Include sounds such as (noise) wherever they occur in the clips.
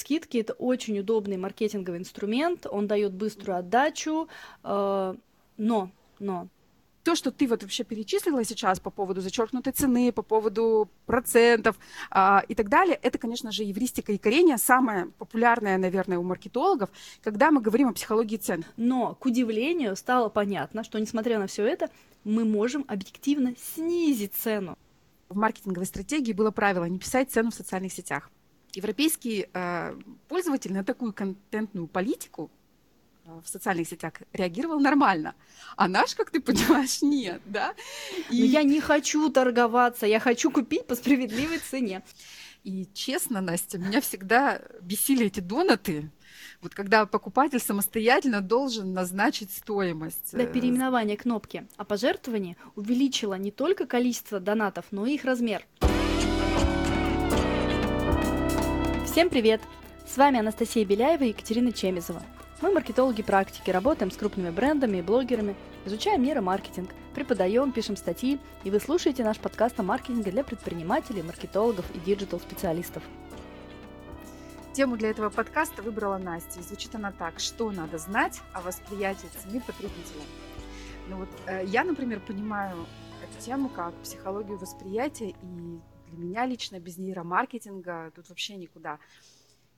Скидки это очень удобный маркетинговый инструмент, он дает быструю отдачу, э, но, но то, что ты вот вообще перечислила сейчас по поводу зачеркнутой цены, по поводу процентов а, и так далее, это, конечно же, евристика и корение, самое популярное, наверное, у маркетологов, когда мы говорим о психологии цен. Но, к удивлению, стало понятно, что, несмотря на все это, мы можем объективно снизить цену. В маркетинговой стратегии было правило не писать цену в социальных сетях. Европейский э, пользователь на такую контентную политику э, в социальных сетях реагировал нормально, а наш, как ты понимаешь, (laughs) нет, да? И... Но я не хочу торговаться, я хочу купить по справедливой цене. И честно, Настя, меня всегда бесили эти донаты, вот когда покупатель самостоятельно должен назначить стоимость. Для переименования кнопки о пожертвовании увеличило не только количество донатов, но и их размер. Всем привет! С вами Анастасия Беляева и Екатерина Чемизова. Мы маркетологи практики, работаем с крупными брендами и блогерами, изучаем нейромаркетинг, преподаем, пишем статьи, и вы слушаете наш подкаст о маркетинге для предпринимателей, маркетологов и digital -специалистов. Тему для этого подкаста выбрала Настя. Звучит она так. Что надо знать о восприятии цены потребителя? Ну вот э, я, например, понимаю эту тему как психологию восприятия и для меня лично без нейромаркетинга тут вообще никуда.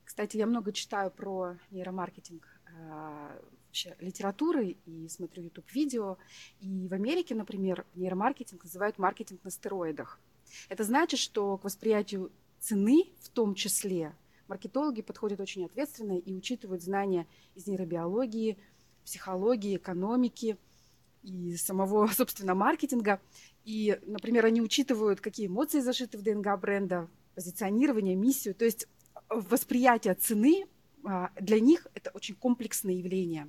Кстати, я много читаю про нейромаркетинг э, вообще литературы и смотрю YouTube видео. И в Америке, например, нейромаркетинг называют маркетинг на стероидах. Это значит, что к восприятию цены в том числе маркетологи подходят очень ответственно и учитывают знания из нейробиологии, психологии, экономики и самого, (laughs) собственно, маркетинга. И, например, они учитывают, какие эмоции зашиты в ДНК бренда, позиционирование, миссию. То есть э, восприятие цены а, для них это очень комплексное явление.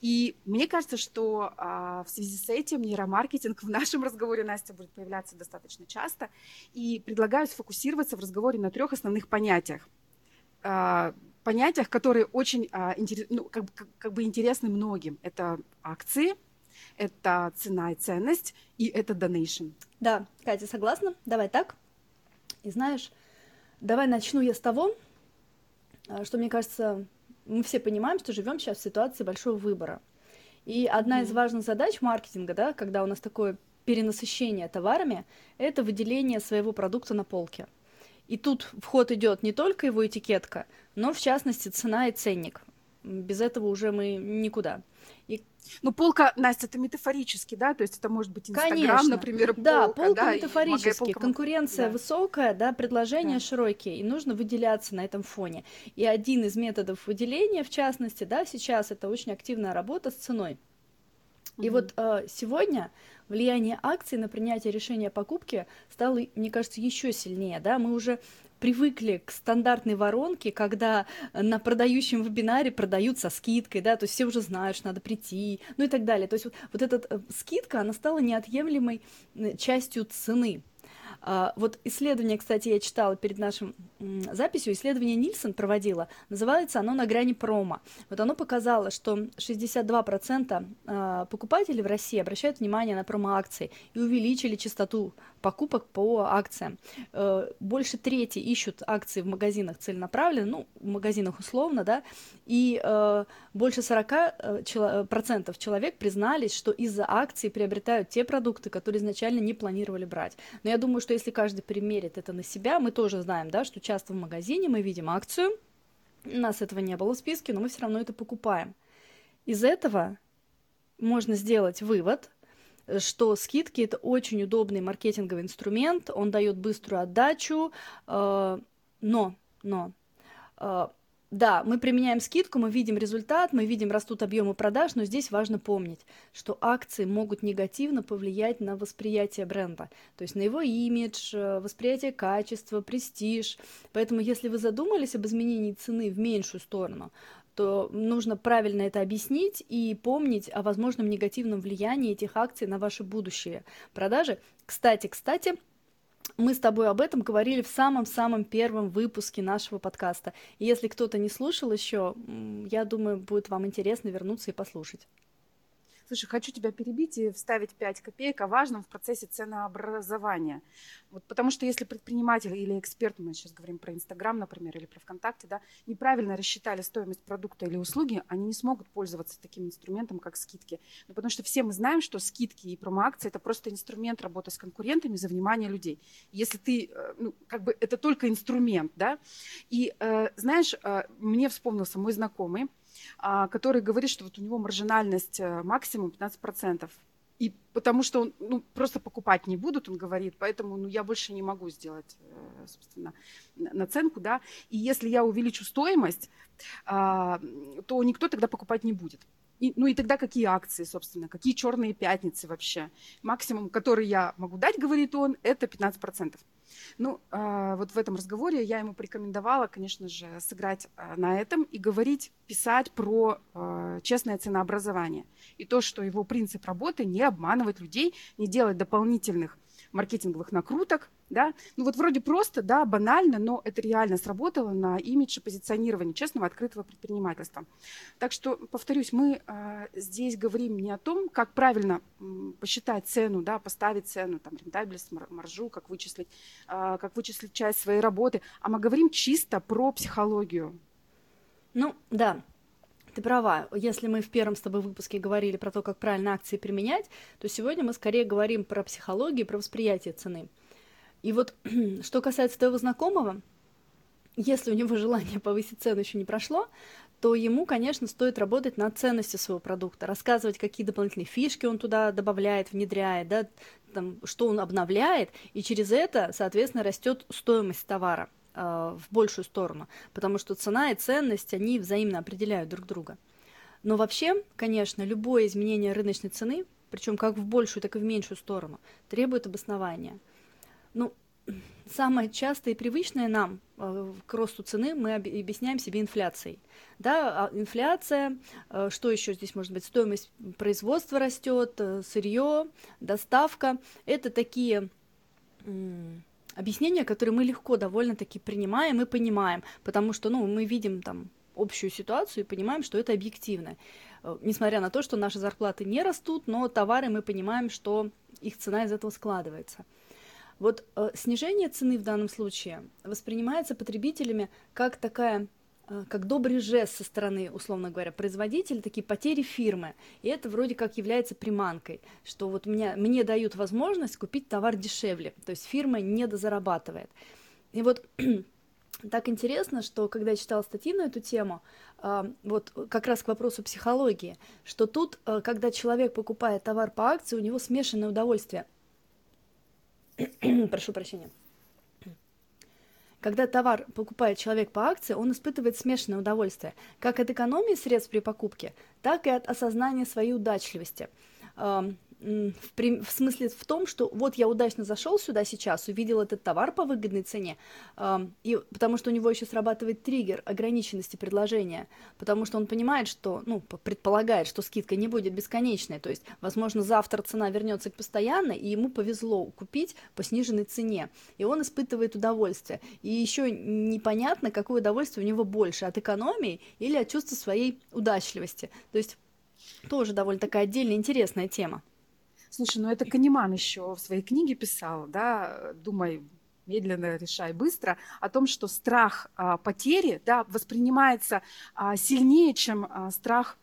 И мне кажется, что а, в связи с этим нейромаркетинг в нашем разговоре, Настя, будет появляться достаточно часто. И предлагаю сфокусироваться в разговоре на трех основных понятиях. А, понятиях, которые очень ну, как, как, как бы интересны многим. Это акции – это цена и ценность, и это donation. Да, Катя, согласна? Давай так. И знаешь, давай начну я с того, а, что, мне кажется, мы все понимаем, что живем сейчас в ситуации большого выбора. И одна mm из важных задач маркетинга, да, когда у нас такое перенасыщение товарами, это выделение своего продукта на полке. И тут вход идет не только его этикетка, но в частности цена и ценник. Без этого уже мы никуда. Ну, полка, Настя, это метафорически, да? То есть это может быть Инстаграм, например, полка. Да, полка да, метафорически. Полка... Конкуренция да. высокая, да, предложения да. широкие, и нужно выделяться на этом фоне. И один из методов выделения, в частности, да, сейчас это очень активная работа с ценой. И вот э, сегодня влияние акций на принятие решения о покупке стало, мне кажется, еще сильнее. Да? Мы уже привыкли к стандартной воронке, когда на продающем вебинаре продают со скидкой, да, то есть все уже знают, что надо прийти, ну и так далее. То есть вот, вот эта э, скидка, она стала неотъемлемой частью цены. А, вот исследование, кстати, я читала перед нашим записью, исследование Нильсон проводила, называется оно «На грани промо». Вот оно показало, что 62% а, покупателей в России обращают внимание на промо-акции и увеличили частоту покупок по акциям. Э, больше трети ищут акции в магазинах целенаправленно, ну, в магазинах условно, да, и э, больше 40% процентов человек признались, что из-за акций приобретают те продукты, которые изначально не планировали брать. Но я думаю, что если каждый примерит это на себя, мы тоже знаем, да, что часто в магазине мы видим акцию, у нас этого не было в списке, но мы все равно это покупаем. Из этого можно сделать вывод, что скидки это очень удобный маркетинговый инструмент, он дает быструю отдачу, э, но, но, э, да, мы применяем скидку, мы видим результат, мы видим растут объемы продаж, но здесь важно помнить, что акции могут негативно повлиять на восприятие бренда, то есть на его имидж, э, восприятие качества, престиж. Поэтому если вы задумались об изменении цены в меньшую сторону, то нужно правильно это объяснить и помнить о возможном негативном влиянии этих акций на ваши будущие продажи. Кстати, кстати, мы с тобой об этом говорили в самом-самом первом выпуске нашего подкаста. И если кто-то не слушал еще, я думаю, будет вам интересно вернуться и послушать. Слушай, хочу тебя перебить и вставить 5 копеек о важном в процессе ценообразования. Вот потому что если предприниматель или эксперт, мы сейчас говорим про Инстаграм, например, или про ВКонтакте, да, неправильно рассчитали стоимость продукта или услуги, они не смогут пользоваться таким инструментом, как скидки. Ну, потому что все мы знаем, что скидки и промоакции – это просто инструмент работы с конкурентами за внимание людей. Если ты, э, ну, как бы это только инструмент, да, и, э, знаешь, э, мне вспомнился мой знакомый, который говорит, что вот у него маржинальность э, максимум 15%. И потому что он ну, просто покупать не будут, он говорит, поэтому ну, я больше не могу сделать, э, собственно, наценку, да. И если я увеличу стоимость, а, то никто тогда покупать не будет. И, ну и тогда какие акции, собственно, какие черные пятницы вообще? Максимум, который я могу дать, говорит он, это 15%. Ну, э, вот в этом разговоре я ему порекомендовала, конечно же, сыграть э, на этом и говорить, писать про э, честное ценообразование. И то, что его принцип работы не обманывать людей, не делать дополнительных маркетинговых накруток, да, ну вот вроде просто, да, банально, но это реально сработало на имидж и позиционирование честного открытого предпринимательства. Так что, повторюсь, мы э, здесь говорим не о том, как правильно э, посчитать цену, да, поставить цену, там, рентабельность, маржу, как вычислить, э, как вычислить часть своей работы, а мы говорим чисто про психологию. Ну, да, ты права. Если мы в первом с тобой выпуске говорили про то, как правильно акции применять, то сегодня мы скорее говорим про психологию, про восприятие цены. И вот (clears throat) что касается твоего знакомого, если у него желание повысить цену еще не прошло, то ему, конечно, стоит работать над ценностью своего продукта, рассказывать, какие дополнительные фишки он туда добавляет, внедряет, да, там, что он обновляет, и через это, соответственно, растет стоимость товара. А, в большую сторону, потому что цена и ценность, они взаимно определяют друг друга. Но вообще, конечно, любое изменение рыночной цены, причем как в большую, так и в меньшую сторону, требует обоснования. Ну, (clears throat) самое частое и привычное нам э, к росту цены мы объясняем себе инфляцией. Да, а инфляция, э, что еще здесь может быть, стоимость производства растет, э, сырье, доставка, это такие объяснения, которые мы легко довольно-таки принимаем и понимаем, потому что, ну, мы видим там общую ситуацию и понимаем, что это объективно. Несмотря на то, что наши зарплаты не растут, но товары мы понимаем, что их цена из этого складывается. Вот э, снижение цены в данном случае воспринимается потребителями как такая Э, как добрый жест со стороны, условно говоря, производителя, такие потери фирмы. И это вроде как является приманкой, что вот меня, мне дают возможность купить товар дешевле, то есть фирма не дозарабатывает. И вот (clears throat) так интересно, что когда я читала статьи на эту тему, э, вот как раз к вопросу психологии, что тут, э, когда человек покупает товар по акции, у него смешанное удовольствие. (clears throat) Прошу прощения. Когда товар покупает человек по акции, он испытывает смешанное удовольствие, как от экономии средств при покупке, так и от осознания своей удачливости в, в смысле в том, что вот я удачно зашел сюда сейчас, увидел этот товар по выгодной цене, э, и потому что у него еще срабатывает триггер ограниченности предложения, потому что он понимает, что, ну, предполагает, что скидка не будет бесконечной, то есть, возможно, завтра цена вернется к постоянной, и ему повезло купить по сниженной цене, и он испытывает удовольствие. И еще непонятно, какое удовольствие у него больше, от экономии или от чувства своей удачливости. То есть тоже довольно такая отдельная интересная тема. Слушай, ну это Канеман еще в своей книге писал, да, думай медленно, решай быстро, о том, что страх а, потери да, воспринимается а, сильнее, чем а, страх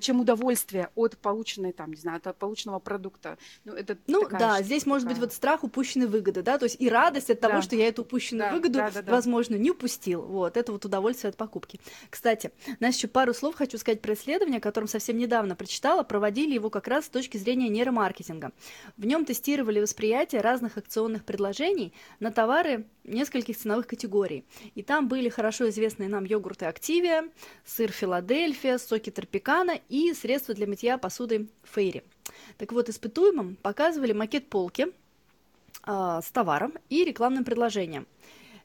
чем удовольствие от полученной там, не знаю, от полученного продукта. Ну, это ну да, штука, здесь может быть вот страх упущенной выгоды, да, то есть и радость от того, да. что я эту упущенную да, выгоду, да, да, да. возможно, не упустил. Вот, это вот удовольствие от покупки. Кстати, знаешь, еще пару слов хочу сказать про исследование, которое совсем недавно прочитала, проводили его как раз с точки зрения нейромаркетинга. В нем тестировали восприятие разных акционных предложений на товары нескольких ценовых категорий. И там были хорошо известные нам йогурты Активия, сыр Филадельфия, соки Тропикана и средства для мытья посуды Фейри. Так вот, испытуемым показывали макет полки э, с товаром и рекламным предложением.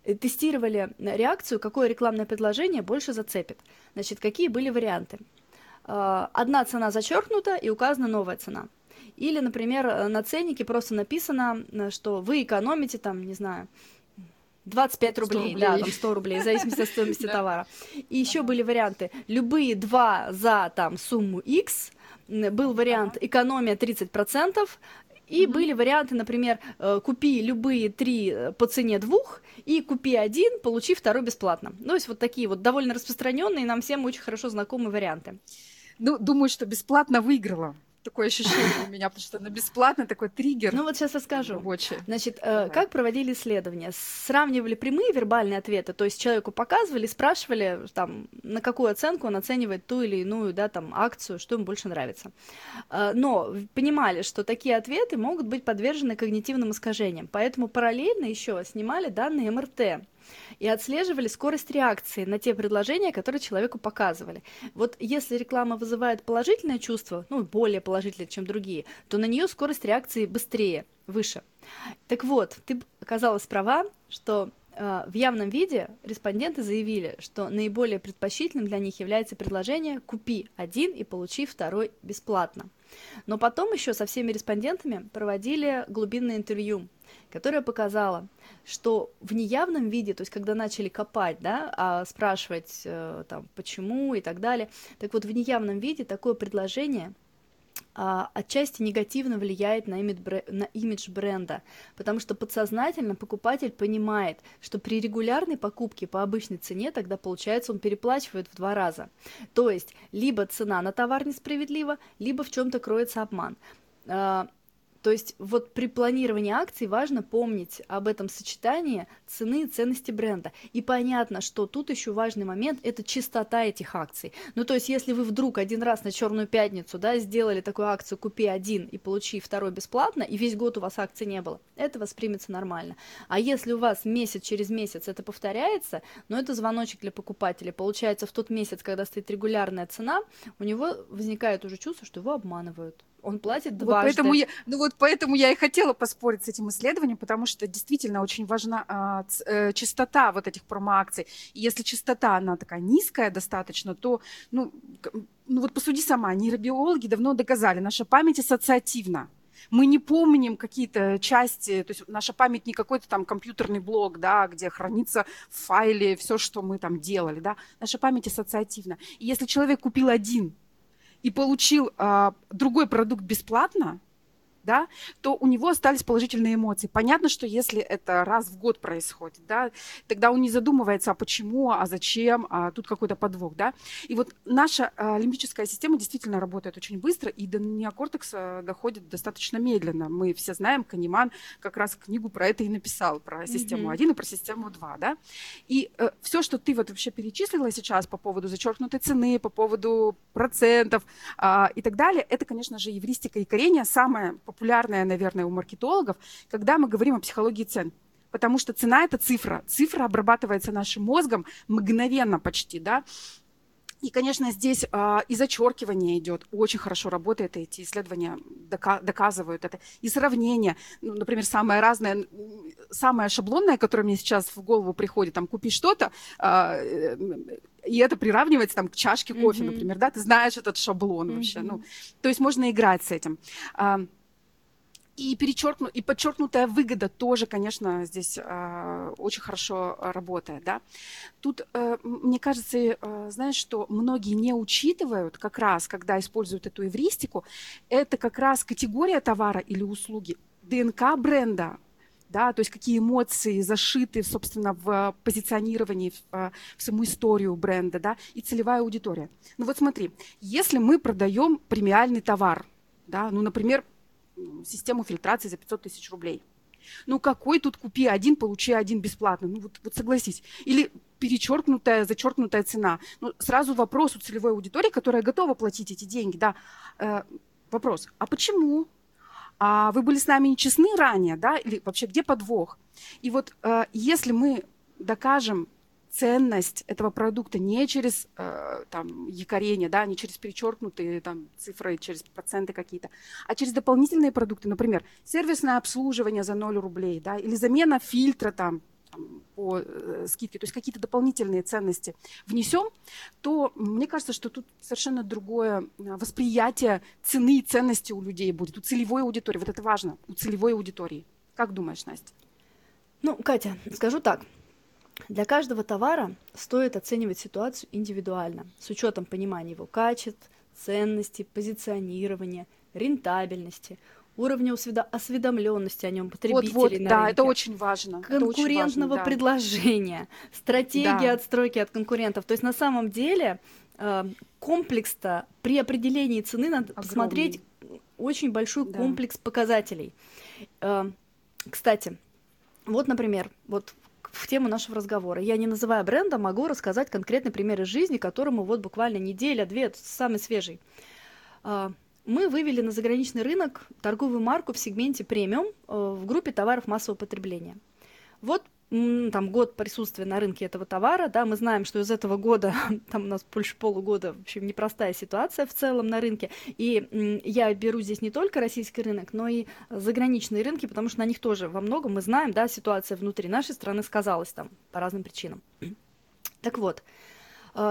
Э, тестировали реакцию, какое рекламное предложение больше зацепит. Значит, какие были варианты? Э, одна цена зачеркнута и указана новая цена. Или, например, на ценнике просто написано, что вы экономите там, не знаю, 25 рублей, рублей, да, там 100 рублей, в зависимости от стоимости (laughs) товара. И еще были варианты, любые два за там сумму X, был вариант экономия 30%, и mm-hmm. были варианты, например, э, купи любые три э, по цене двух, и купи один, получи второй бесплатно. Ну, то есть вот такие вот довольно распространенные, нам всем очень хорошо знакомые варианты. Ну, думаю, что бесплатно выиграла такое ощущение у меня, потому что на бесплатно такой триггер. Ну вот сейчас расскажу. Рабочий. Значит, э, как проводили исследования? Сравнивали прямые вербальные ответы, то есть человеку показывали, спрашивали, там, на какую оценку он оценивает ту или иную, да, там, акцию, что ему больше нравится. Э, но понимали, что такие ответы могут быть подвержены когнитивным искажениям, поэтому параллельно еще снимали данные МРТ и отслеживали скорость реакции на те предложения, которые человеку показывали. Вот если реклама вызывает положительное чувство, ну, более положительное, чем другие, то на нее скорость реакции быстрее, выше. Так вот, ты оказалась права, что э, в явном виде респонденты заявили, что наиболее предпочтительным для них является предложение «купи один и получи второй бесплатно». Но потом еще со всеми респондентами проводили глубинное интервью, которое показало, что в неявном виде, то есть когда начали копать, да, а спрашивать э, там почему и так далее, так вот в неявном виде такое предложение отчасти негативно влияет на имидж, бренда, потому что подсознательно покупатель понимает, что при регулярной покупке по обычной цене тогда получается он переплачивает в два раза. То есть либо цена на товар несправедлива, либо в чем-то кроется обман. То есть вот при планировании акций важно помнить об этом сочетании цены и ценности бренда. И понятно, что тут еще важный момент – это чистота этих акций. Ну то есть если вы вдруг один раз на Черную пятницу да, сделали такую акцию «Купи один и получи второй бесплатно», и весь год у вас акций не было, это воспримется нормально. А если у вас месяц через месяц это повторяется, ну это звоночек для покупателя. Получается, в тот месяц, когда стоит регулярная цена, у него возникает уже чувство, что его обманывают он платит дважды. Вот поэтому я, ну вот поэтому я и хотела поспорить с этим исследованием, потому что действительно очень важна а, ц, э, частота вот этих промоакций. И если частота, она такая низкая достаточно, то, ну, ну вот посуди сама, нейробиологи давно доказали, наша память ассоциативна. Мы не помним какие-то части, то есть наша память не какой-то там компьютерный блок, да, где хранится в файле все, что мы там делали, да. Наша память ассоциативна. И если человек купил один и получил а, другой продукт бесплатно, да, то у него остались положительные эмоции. Понятно, что если это раз в год происходит, да, тогда он не задумывается, а почему, а зачем, а тут какой-то подвох, да. И вот наша а, лимбическая система действительно работает очень быстро, и до неокортекса доходит достаточно медленно. Мы все знаем, Канеман как раз книгу про это и написал, про систему mm-hmm. 1 и про систему 2, да. И э, все, что ты вот вообще перечислила сейчас по поводу зачеркнутой цены, по поводу процентов э, и так далее, это, конечно же, евристика и корень самое популярная, наверное, у маркетологов, когда мы говорим о психологии цен. Потому что цена – это цифра. Цифра обрабатывается нашим мозгом мгновенно почти, да. И, конечно, здесь э, и зачеркивание идет, очень хорошо работает, эти исследования дока- доказывают это. И сравнение, ну, например, самое разное, самое шаблонное, которое мне сейчас в голову приходит, там, купи что-то, э, и это приравнивается там к чашке кофе, mm-hmm. например, да, ты знаешь этот шаблон mm-hmm. вообще, ну, то есть можно играть с этим. И, перечеркну, и подчеркнутая выгода тоже, конечно, здесь э, очень хорошо работает. Да? Тут, э, мне кажется, э, знаешь, что многие не учитывают как раз, когда используют эту эвристику, это как раз категория товара или услуги, ДНК бренда, да, то есть какие эмоции зашиты, собственно, в позиционировании, в, э, в саму историю бренда, да, и целевая аудитория. Ну вот смотри, если мы продаем премиальный товар, да, ну, например, систему фильтрации за 500 тысяч рублей. Ну какой тут купи один, получи один бесплатно? Ну вот, вот согласись. Или перечеркнутая, зачеркнутая цена. Ну, сразу вопрос у целевой аудитории, которая готова платить эти деньги, да, э, вопрос, а почему? А вы были с нами нечестны ранее, да, или вообще где подвох? И вот э, если мы докажем ценность этого продукта не через э, там, якорение, да, не через перечеркнутые там, цифры, через проценты какие-то, а через дополнительные продукты, например, сервисное обслуживание за 0 рублей, да, или замена фильтра там, по э, скидке, то есть какие-то дополнительные ценности внесем, то мне кажется, что тут совершенно другое э, восприятие цены и ценности у людей будет, у целевой аудитории. Вот это важно, у целевой аудитории. Как думаешь, Настя? Ну, Катя, скажу так. Для каждого товара стоит оценивать ситуацию индивидуально, с учетом понимания его качеств, ценности, позиционирования, рентабельности, уровня осведомленности о нем потребителей вот, вот, на да, рынке, это очень важно. Конкурентного очень важно, да. предложения, стратегии да. отстройки от конкурентов. То есть на самом деле э, комплекс-то при определении цены надо Огромный. посмотреть очень большой да. комплекс показателей. Э, кстати, вот, например, вот в тему нашего разговора. Я не называя бренда, могу рассказать конкретный пример из жизни, которому вот буквально неделя-две, самый свежий. А, мы вывели на заграничный рынок торговую марку в сегменте премиум э, в группе товаров массового потребления. Вот там год присутствия на рынке этого товара, да, мы знаем, что из этого года, (laughs) там у нас больше полугода, в общем, непростая ситуация в целом на рынке, и я беру здесь не только российский рынок, но и заграничные рынки, потому что на них тоже во многом мы знаем, да, ситуация внутри нашей страны сказалась там по разным причинам. Так вот,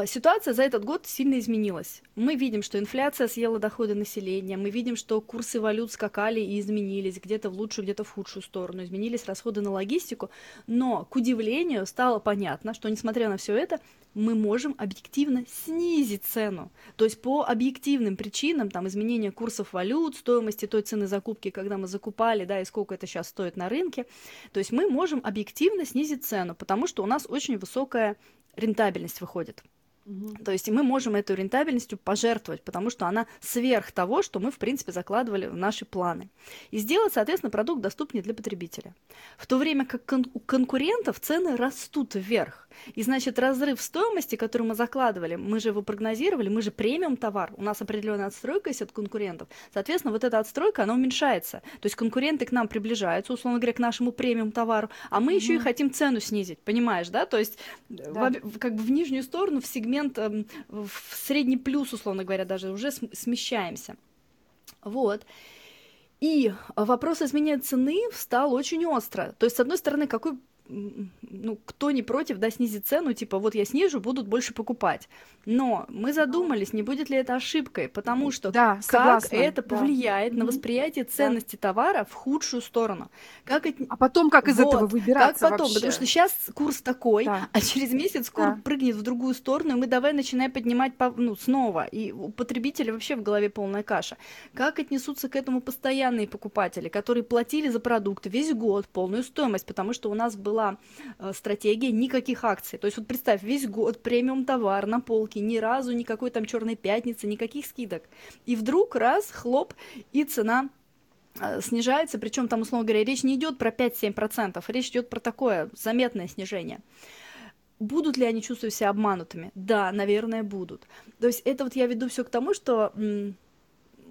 ситуация за этот год сильно изменилась. Мы видим, что инфляция съела доходы населения, мы видим, что курсы валют скакали и изменились где-то в лучшую, где-то в худшую сторону, изменились расходы на логистику, но, к удивлению, стало понятно, что, несмотря на все это, мы можем объективно снизить цену. То есть по объективным причинам, там, изменения курсов валют, стоимости той цены закупки, когда мы закупали, да, и сколько это сейчас стоит на рынке, то есть мы можем объективно снизить цену, потому что у нас очень высокая рентабельность выходит. Угу. То есть мы можем эту рентабельностью пожертвовать, потому что она сверх того, что мы, в принципе, закладывали в наши планы. И сделать, соответственно, продукт доступнее для потребителя. В то время как кон- у конкурентов цены растут вверх. И значит, разрыв стоимости, который мы закладывали, мы же его прогнозировали, мы же премиум товар, у нас определенная отстройка есть от конкурентов. Соответственно, вот эта отстройка, она уменьшается. То есть конкуренты к нам приближаются, условно говоря, к нашему премиум товару, а мы угу. еще и хотим цену снизить, понимаешь, да? То есть да. В, как бы в нижнюю сторону, в сегмент сегмент эм, в средний плюс, условно говоря, даже уже смещаемся. Вот. И вопрос изменения цены встал очень остро. То есть, с одной стороны, какой ну, кто не против, да, снизить цену, типа, вот я снижу, будут больше покупать. Но мы задумались, не будет ли это ошибкой, потому что да, как согласна, это повлияет да. на восприятие ценности да. товара в худшую сторону. Как это... А потом как из вот, этого выбираться Как потом, вообще? потому что сейчас курс такой, да. а через месяц курс да. прыгнет в другую сторону, и мы давай начинаем поднимать ну, снова, и у потребителя вообще в голове полная каша. Как отнесутся к этому постоянные покупатели, которые платили за продукты весь год полную стоимость, потому что у нас был была э, стратегия никаких акций. То есть вот представь, весь год премиум товар на полке, ни разу никакой там черной пятницы, никаких скидок. И вдруг раз, хлоп, и цена э, снижается, причем там, условно говоря, речь не идет про 5-7%, речь идет про такое заметное снижение. Будут ли они чувствовать себя обманутыми? Да, наверное, будут. То есть это вот я веду все к тому, что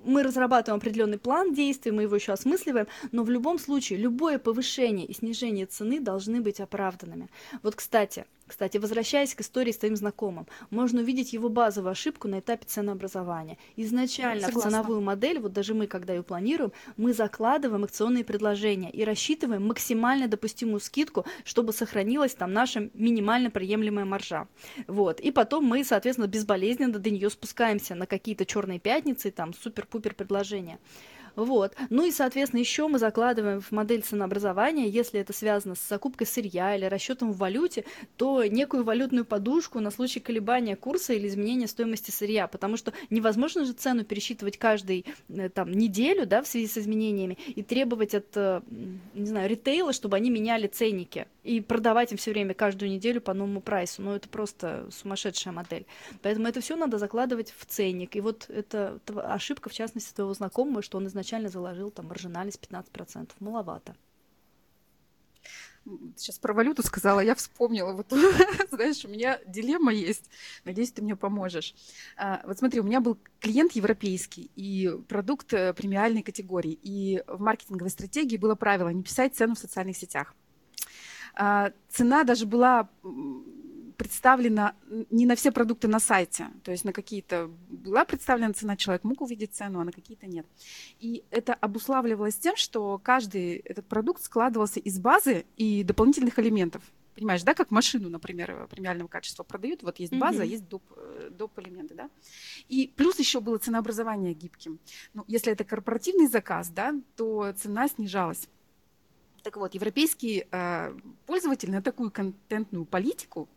мы разрабатываем определенный план действий, мы его еще осмысливаем, но в любом случае любое повышение и снижение цены должны быть оправданными. Вот, кстати, кстати, возвращаясь к истории с твоим знакомым, можно увидеть его базовую ошибку на этапе ценообразования. Изначально Согласна. в ценовую модель, вот даже мы, когда ее планируем, мы закладываем акционные предложения и рассчитываем максимально допустимую скидку, чтобы сохранилась там наша минимально приемлемая маржа. Вот. И потом мы, соответственно, безболезненно до нее спускаемся на какие-то черные пятницы, там супер-пупер предложения. Вот. Ну и, соответственно, еще мы закладываем в модель ценообразования, если это связано с закупкой сырья или расчетом в валюте, то некую валютную подушку на случай колебания курса или изменения стоимости сырья, потому что невозможно же цену пересчитывать каждый э, там неделю, да, в связи с изменениями и требовать от, э, не знаю, ритейла, чтобы они меняли ценники и продавать им все время каждую неделю по новому прайсу. Ну, это просто сумасшедшая модель. Поэтому это все надо закладывать в ценник. И вот это ошибка, в частности, твоего знакомого, что он изначально заложил там маржинальность 15%. Маловато сейчас про валюту сказала, я вспомнила. Вот, (laughs) знаешь, у меня дилемма есть. Надеюсь, ты мне поможешь. А, вот смотри, у меня был клиент европейский и продукт э, премиальной категории. И в маркетинговой стратегии было правило не писать цену в социальных сетях. А, цена даже была представлена не на все продукты на сайте, то есть на какие-то была представлена цена, человек мог увидеть цену, а на какие-то нет. И это обуславливалось тем, что каждый этот продукт складывался из базы и дополнительных элементов. Понимаешь, да, как машину, например, премиального качества продают, вот есть база, mm-hmm. есть доп, э, доп элементы, да. И плюс еще было ценообразование гибким. Ну, если это корпоративный заказ, да, то цена снижалась. Так вот, европейский э, пользователь на такую контентную политику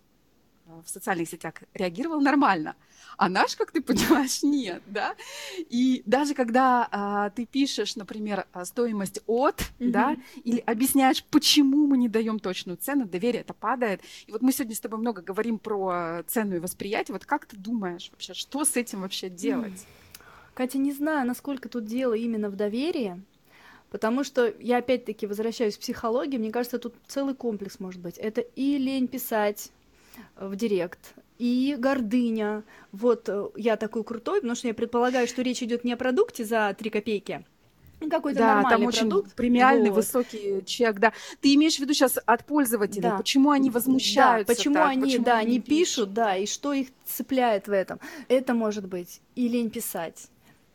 Э, в социальных сетях реагировал нормально, а наш, как ты понимаешь, нет, да. И даже когда а, ты пишешь, например, а, стоимость от, mm-hmm. да, или объясняешь, почему мы не даем точную цену, доверие это падает. И вот мы сегодня с тобой много говорим про цену и восприятие. Вот как ты думаешь вообще, что с этим вообще делать? Mm. Катя, не знаю, насколько тут дело именно в доверии. Потому что я опять-таки возвращаюсь к психологии, мне кажется, тут целый комплекс может быть. Это и лень писать, в директ, и гордыня. Вот э, я такой крутой, потому что я предполагаю, что речь идет не о продукте за 3 копейки, какой-то да, нормальный там продукт. очень премиальный, вот. высокий чек, да. Ты имеешь в виду сейчас от пользователей, да. почему они возмущаются да, почему так, они, почему да, они не пишут, да, и что их цепляет в этом. Это может быть и лень писать,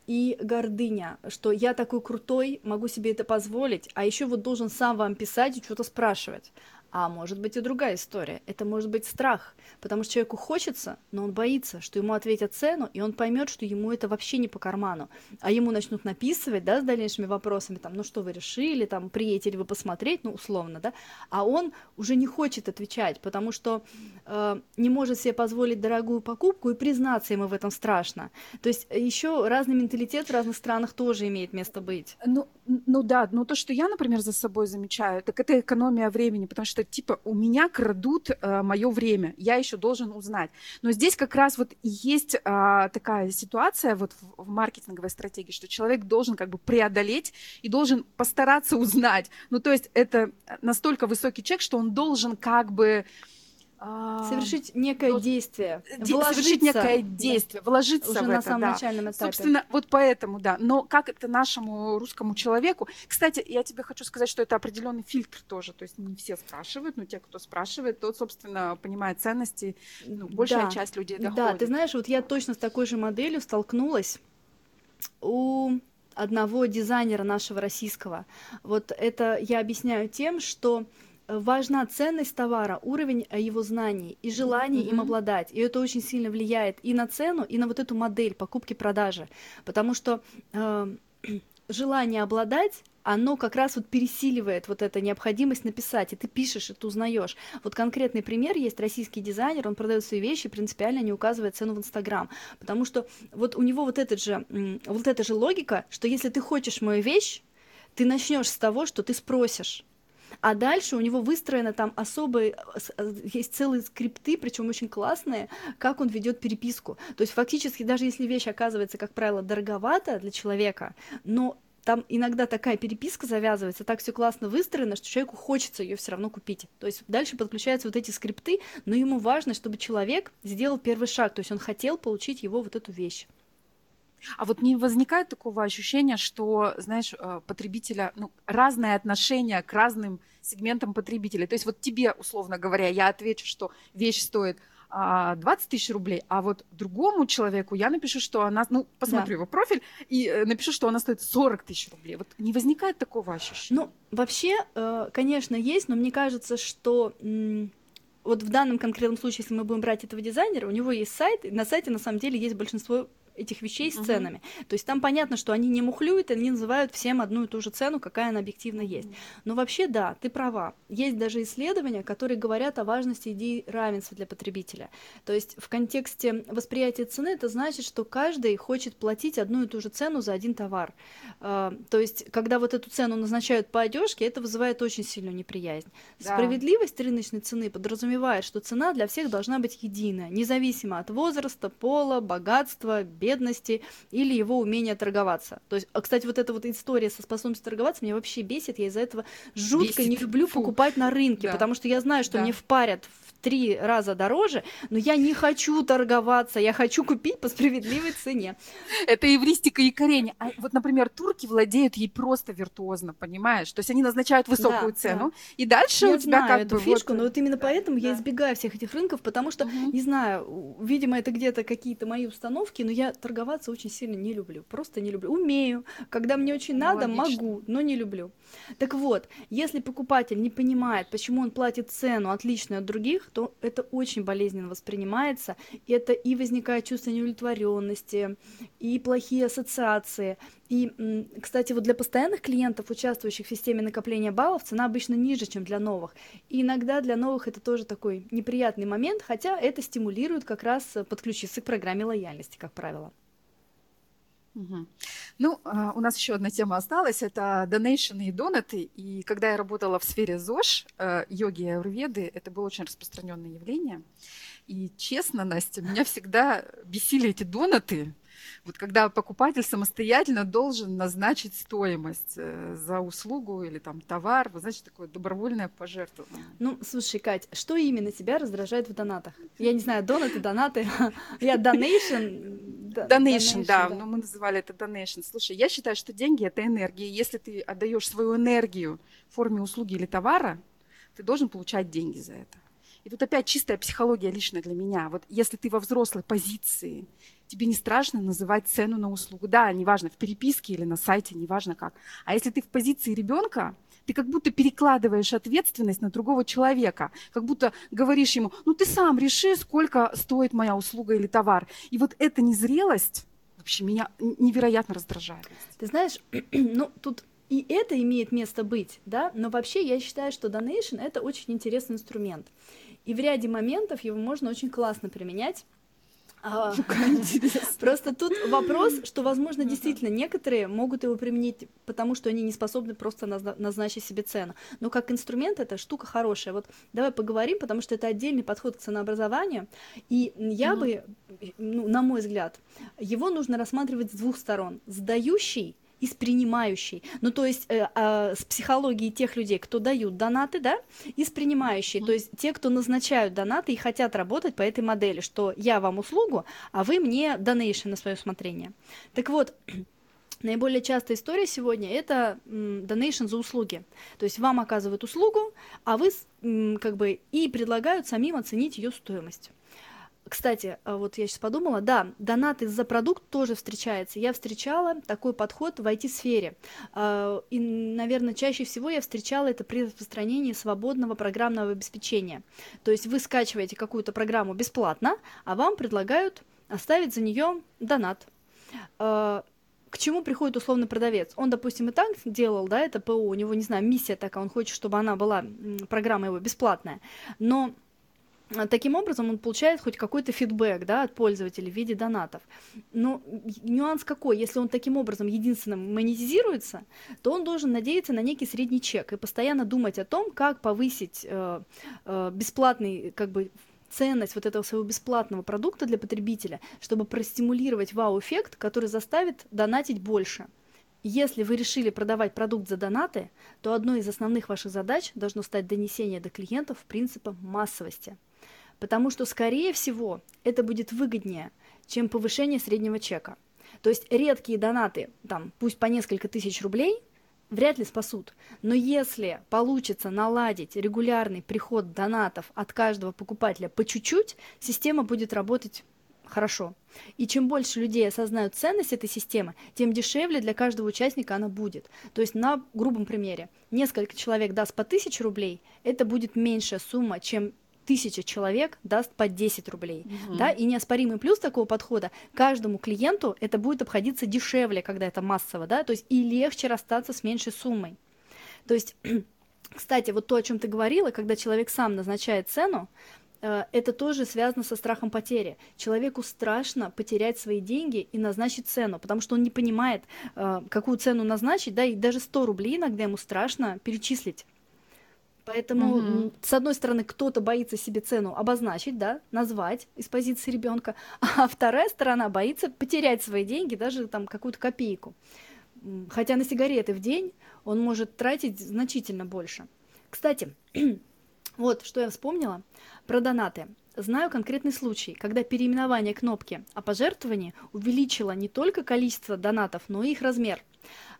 и гордыня, что я такой крутой, могу себе это позволить, а еще вот должен сам вам писать и что-то спрашивать. А может быть и другая история. Это может быть страх, потому что человеку хочется, но он боится, что ему ответят цену, и он поймет, что ему это вообще не по карману. А ему начнут написывать, да, с дальнейшими вопросами, там, ну что вы решили, там, приедете ли вы посмотреть, ну, условно, да, а он уже не хочет отвечать, потому что э, не может себе позволить дорогую покупку, и признаться ему в этом страшно. То есть еще разный менталитет в разных странах тоже имеет место быть. Ну, ну да, но то, что я, например, за собой замечаю, так это экономия времени, потому что типа у меня крадут э, мое время, я еще должен узнать. Но здесь как раз вот есть э, такая ситуация вот в, в маркетинговой стратегии, что человек должен как бы преодолеть и должен постараться узнать. Ну то есть это настолько высокий чек, что он должен как бы а, совершить некое вот, действие, совершить некое действие, вложиться уже в на это, самом да. начальном этапе. Собственно, вот поэтому, да. Но как это нашему русскому человеку? Кстати, я тебе хочу сказать, что это определенный фильтр тоже. То есть не все спрашивают, но те, кто спрашивает, тот, собственно, понимает ценности. Ну, большая да. часть людей доходит. Да, ты знаешь, вот я точно с такой же моделью столкнулась у одного дизайнера нашего российского. Вот это я объясняю тем, что важна ценность товара, уровень э, его знаний и желание mm-hmm. им обладать. И это очень сильно влияет и на цену, и на вот эту модель покупки-продажи. Потому что э, (clears throat) желание обладать оно как раз вот пересиливает вот эту необходимость написать, и ты пишешь, и ты узнаешь. Вот конкретный пример есть российский дизайнер, он продает свои вещи, принципиально не указывает цену в Инстаграм, потому что вот у него вот, этот же, вот эта же логика, что если ты хочешь мою вещь, ты начнешь с того, что ты спросишь. А дальше у него выстроено там особые, э, есть целые скрипты, причем очень классные, как он ведет переписку. То есть фактически даже если вещь оказывается, как правило, дороговата для человека, но там иногда такая переписка завязывается, так все классно выстроено, что человеку хочется ее все равно купить. То есть дальше подключаются вот эти скрипты, но ему важно, чтобы человек сделал первый шаг, то есть он хотел получить его вот эту вещь. А вот не возникает такого ощущения, что, знаешь, э, потребителя, ну, разное отношение к разным сегментам потребителей. То есть вот тебе, условно говоря, я отвечу, что вещь стоит 20 а, тысяч рублей, а вот другому человеку я напишу, что она, ну, посмотрю да. его профиль и э, напишу, что она стоит 40 тысяч рублей. Вот не возникает такого ощущения? Ну, вообще, э, конечно, есть, но мне кажется, что вот в данном конкретном случае, если мы будем брать этого дизайнера, у него есть сайт, и на сайте на самом деле есть большинство этих вещей с ценами. Uh-huh. То есть там понятно, что они не мухлюют, они называют всем одну и ту же цену, какая она объективно есть. Но вообще, да, ты права. Есть даже исследования, которые говорят о важности идеи равенства для потребителя. То есть в контексте восприятия цены это значит, что каждый хочет платить одну и ту же цену за один товар. А, то есть, когда вот эту цену назначают по одежке, это вызывает очень сильную неприязнь. Да. Справедливость рыночной цены подразумевает, что цена для всех должна быть единая, независимо от возраста, пола, богатства, бедности или его умение торговаться. То есть, а, кстати, вот эта вот история со способностью торговаться меня вообще бесит. Я из-за этого жутко бесит. не люблю Фу. покупать на рынке, да. потому что я знаю, что да. мне впарят в три раза дороже, но я не хочу торговаться, я хочу купить по справедливой цене. Это евристика и корень. А вот, например, турки владеют ей просто виртуозно, понимаешь? То есть они назначают высокую да, цену, да. и дальше я у тебя знаю как эту бы фишку, вот... но вот именно поэтому да. я избегаю всех этих рынков, потому что, угу. не знаю, видимо, это где-то какие-то мои установки, но я торговаться очень сильно не люблю. Просто не люблю. Умею. Когда мне очень надо, Логично. могу, но не люблю. Так вот, если покупатель не понимает, почему он платит цену отличную от других, то это очень болезненно воспринимается, и это и возникает чувство неудовлетворенности, и плохие ассоциации. И, кстати, вот для постоянных клиентов, участвующих в системе накопления баллов, цена обычно ниже, чем для новых. И иногда для новых это тоже такой неприятный момент, хотя это стимулирует как раз подключиться к программе лояльности, как правило. Ну, а, у нас еще одна тема осталась, это донейшены и донаты. И когда я работала в сфере ЗОЖ, э, йоги и аюрведы, это было очень распространенное явление. И честно, Настя, меня всегда бесили эти донаты, вот когда покупатель самостоятельно должен назначить стоимость э, за услугу или там товар, вот значит такое добровольное пожертвование. Ну, слушай, Кать, что именно тебя раздражает в донатах? Я не знаю, донаты, донаты. (laughs) Я донейшн. Донейшн, да, но мы называли это донейшн. Слушай, я считаю, что деньги это энергия. Если ты отдаешь свою энергию в форме услуги или товара, ты должен получать деньги за это. И тут опять чистая психология лично для меня. Вот если ты во взрослой позиции, тебе не страшно называть цену на услугу. Да, неважно, в переписке или на сайте, неважно как. А если ты в позиции ребенка, ты как будто перекладываешь ответственность на другого человека, как будто говоришь ему, ну ты сам реши, сколько стоит моя услуга или товар. И вот эта незрелость вообще меня невероятно раздражает. Ты знаешь, (clears throat) ну тут и это имеет место быть, да, но вообще я считаю, что donation это очень интересный инструмент. И в ряде моментов его можно очень классно применять. А, (laughs) просто тут вопрос, что, возможно, действительно некоторые могут его применить, потому что они не способны просто назначить себе цену. Но как инструмент это штука хорошая. Вот давай поговорим, потому что это отдельный подход к ценообразованию. И я бы, ну, на мой взгляд, его нужно рассматривать с двух сторон. Сдающий и с принимающей. Ну, то есть э, э, с психологией тех людей, кто дают донаты, да, и с принимающей. Mm-hmm. То есть те, кто назначают донаты и хотят работать по этой модели, что я вам услугу, а вы мне донейшн на свое усмотрение. Так вот, (clears throat) Наиболее частая история сегодня – это донейшн за услуги. То есть вам оказывают услугу, а вы как бы и предлагают самим оценить ее стоимость. Кстати, а вот я сейчас подумала, да, донаты за продукт тоже встречается. Я встречала такой подход в IT-сфере. А, и, наверное, чаще всего я встречала это при распространении свободного программного обеспечения. То есть вы скачиваете какую-то программу бесплатно, а вам предлагают оставить за нее донат а, к чему приходит условный продавец? Он, допустим, и так делал, да, это ПО, у него, не знаю, миссия такая, он хочет, чтобы она была, программа его бесплатная, но таким образом он получает хоть какой-то фидбэк да, от пользователей в виде донатов. Но нюанс какой? Если он таким образом единственным монетизируется, то он должен надеяться на некий средний чек и постоянно думать о том, как повысить э, э, бесплатный как бы ценность вот этого своего бесплатного продукта для потребителя, чтобы простимулировать вау-эффект, который заставит донатить больше. Если вы решили продавать продукт за донаты, то одной из основных ваших задач должно стать донесение до клиентов принципа массовости – потому что, скорее всего, это будет выгоднее, чем повышение среднего чека. То есть редкие донаты, там, пусть по несколько тысяч рублей, вряд ли спасут. Но если получится наладить регулярный приход донатов от каждого покупателя по чуть-чуть, система будет работать хорошо. И чем больше людей осознают ценность этой системы, тем дешевле для каждого участника она будет. То есть на грубом примере, несколько человек даст по 1000 рублей, это будет меньшая сумма, чем тысяча человек даст по 10 рублей. Угу. Да? И неоспоримый плюс такого подхода, каждому клиенту это будет обходиться дешевле, когда это массово, да, то есть и легче расстаться с меньшей суммой. То есть, (clears throat) кстати, вот то, о чем ты говорила, когда человек сам назначает цену, э, это тоже связано со страхом потери. Человеку страшно потерять свои деньги и назначить цену, потому что он не понимает, э, какую цену назначить, да, и даже 100 рублей иногда ему страшно перечислить. Поэтому, угу. с одной стороны, кто-то боится себе цену обозначить, да, назвать из позиции ребенка, (laughs) а вторая сторона боится потерять свои деньги, даже там какую-то копейку. Хотя на сигареты в день он может тратить значительно больше. Кстати, (clears throat) вот что я вспомнила про донаты. Знаю конкретный случай, когда переименование кнопки о пожертвовании увеличило не только количество донатов, но и их размер.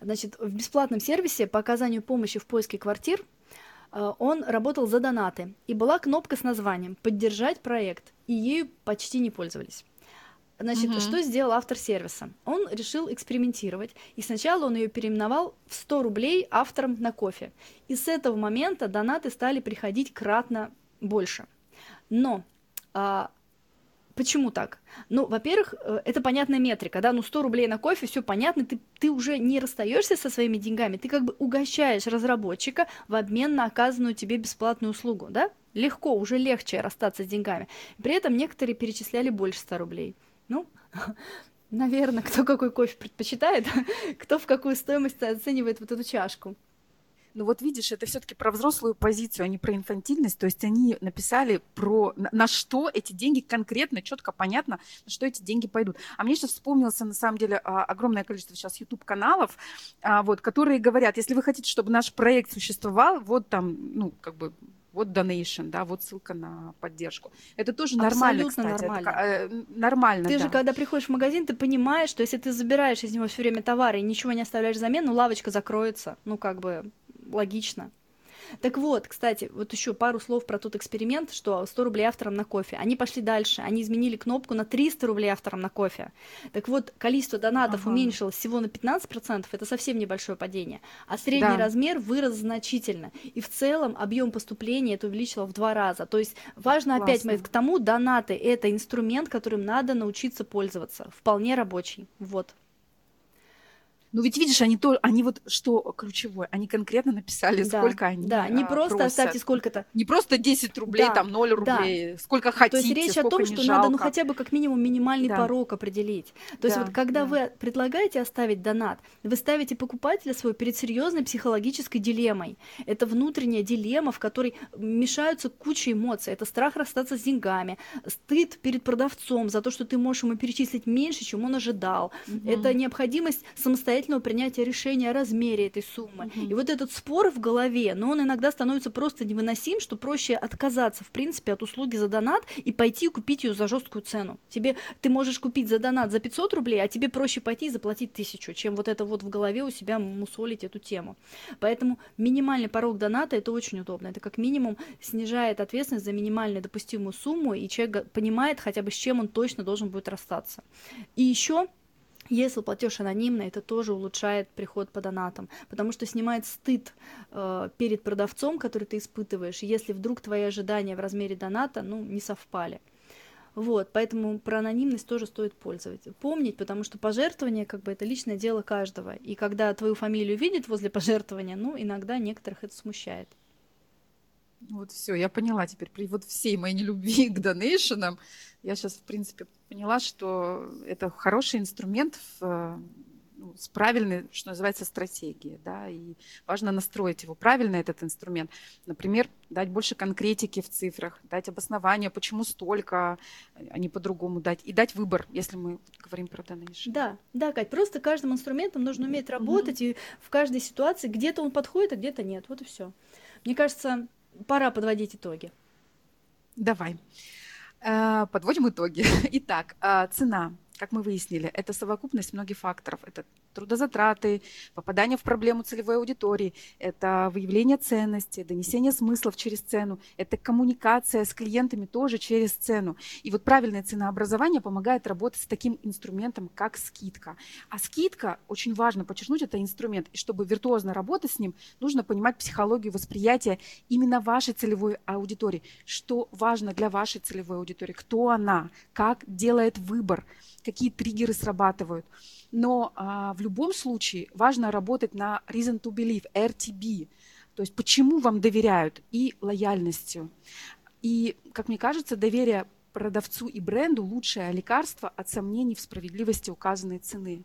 Значит, в бесплатном сервисе по оказанию помощи в поиске квартир он работал за донаты, и была кнопка с названием «Поддержать проект», и ею почти не пользовались. Значит, угу. что сделал автор сервиса? Он решил экспериментировать, и сначала он ее переименовал в 100 рублей авторам на кофе. И с этого момента донаты стали приходить кратно больше. Но а, Почему так? Ну, во-первых, э, это понятная метрика, да, ну 100 рублей на кофе, все понятно, ты, ты уже не расстаешься со своими деньгами, ты как бы угощаешь разработчика в обмен на оказанную тебе бесплатную услугу, да? Легко, уже легче расстаться с деньгами. При этом некоторые перечисляли больше 100 рублей. Ну, (laughs) наверное, кто какой кофе предпочитает, (laughs) кто в какую стоимость оценивает вот эту чашку. Ну вот видишь, это все-таки про взрослую позицию, а не про инфантильность. То есть они написали про на, что эти деньги конкретно, четко, понятно, на что эти деньги пойдут. А мне сейчас вспомнился на самом деле а, огромное количество сейчас YouTube каналов, а, вот, которые говорят, если вы хотите, чтобы наш проект существовал, вот там, ну как бы вот donation, да, вот ссылка на поддержку. Это тоже нормально, Абсолютно кстати. Нормально. Это, э, нормально, Ты да. же, когда приходишь в магазин, ты понимаешь, что если ты забираешь из него все время товары и ничего не оставляешь взамен, ну, лавочка закроется. Ну, как бы, логично. Так вот, кстати, вот еще пару слов про тот эксперимент, что 100 рублей авторам на кофе. Они пошли дальше, они изменили кнопку на 300 рублей авторам на кофе. Так вот, количество донатов ага. уменьшилось всего на 15%, это совсем небольшое падение, а средний да. размер вырос значительно. И в целом объем поступления это увеличило в два раза. То есть важно Классно. опять, к тому, донаты это инструмент, которым надо научиться пользоваться. Вполне рабочий. Вот. Ну ведь видишь, они то, они вот что ключевое, они конкретно написали, да, сколько они Да, не а, просто просят. оставьте сколько-то. Не просто 10 рублей, да, там 0 рублей, да. сколько хотите, То есть речь о том, что жалко. надо ну хотя бы как минимум минимальный да. порог определить. То есть да, вот когда да. вы предлагаете оставить донат, вы ставите покупателя своего перед серьезной психологической дилеммой. Это внутренняя дилемма, в которой мешаются куча эмоций. Это страх расстаться с деньгами, стыд перед продавцом за то, что ты можешь ему перечислить меньше, чем он ожидал. Угу. Это необходимость самостоятельно самостоятельного принятия решения о размере этой суммы. Угу. И вот этот спор в голове, но он иногда становится просто невыносим, что проще отказаться, в принципе, от услуги за донат и пойти купить ее за жесткую цену. Тебе, ты можешь купить за донат за 500 рублей, а тебе проще пойти и заплатить тысячу, чем вот это вот в голове у себя мусолить эту тему. Поэтому минимальный порог доната это очень удобно. Это как минимум снижает ответственность за минимально допустимую сумму, и человек понимает хотя бы с чем он точно должен будет расстаться. И еще если платеж анонимный, это тоже улучшает приход по донатам, потому что снимает стыд э, перед продавцом, который ты испытываешь, если вдруг твои ожидания в размере доната ну, не совпали. Вот, поэтому про анонимность тоже стоит пользоваться. Помнить, потому что пожертвование, как бы, это личное дело каждого. И когда твою фамилию видят возле пожертвования, ну, иногда некоторых это смущает. Вот все, я поняла теперь при вот всей моей нелюбви (laughs) к донейшенам. Я сейчас, в принципе, поняла, что это хороший инструмент в, ну, с правильной, что называется, стратегией. Да, и важно настроить его правильно, этот инструмент. Например, дать больше конкретики в цифрах, дать обоснование, почему столько, а не по-другому дать. И дать выбор, если мы говорим про донейшн. Да, да, Кать, просто каждым инструментом нужно уметь работать, mm-hmm. и в каждой ситуации где-то он подходит, а где-то нет. Вот и все. Мне кажется, пора подводить итоги. Давай. Э, подводим итоги. (laughs) Итак, э, цена как мы выяснили, это совокупность многих факторов. Это трудозатраты, попадание в проблему целевой аудитории, это выявление ценности, донесение смыслов через цену, это коммуникация с клиентами тоже через цену. И вот правильное ценообразование помогает работать с таким инструментом, как скидка. А скидка, очень важно подчеркнуть, это инструмент. И чтобы виртуозно работать с ним, нужно понимать психологию восприятия именно вашей целевой аудитории. Что важно для вашей целевой аудитории, кто она, как делает выбор, какие триггеры срабатывают. Но а, в любом случае важно работать на reason to believe, RTB, то есть почему вам доверяют и лояльностью. И, как мне кажется, доверие продавцу и бренду лучшее лекарство от сомнений в справедливости указанной цены.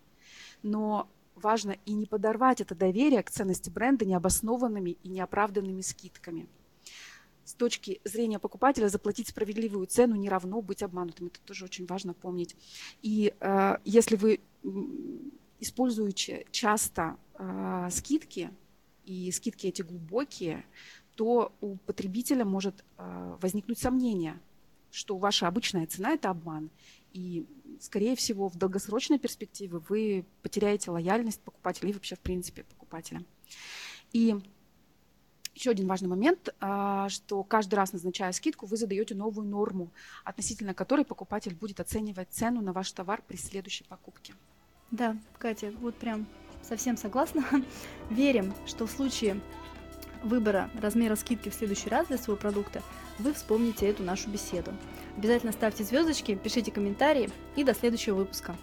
Но важно и не подорвать это доверие к ценности бренда необоснованными и неоправданными скидками с точки зрения покупателя заплатить справедливую цену не равно быть обманутым. Это тоже очень важно помнить. И э, если вы используете часто э, скидки, и скидки эти глубокие, то у потребителя может э, возникнуть сомнение, что ваша обычная цена – это обман. И, скорее всего, в долгосрочной перспективе вы потеряете лояльность покупателя и вообще, в принципе, покупателя. И еще один важный момент, а, что каждый раз, назначая скидку, вы задаете новую норму, относительно которой покупатель будет оценивать цену на ваш товар при следующей покупке. Да, Катя, вот прям совсем согласна. (laughs) Верим, что в случае выбора размера скидки в следующий раз для своего продукта, вы вспомните эту нашу беседу. Обязательно ставьте звездочки, пишите комментарии и до следующего выпуска.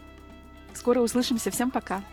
Скоро услышимся. Всем пока.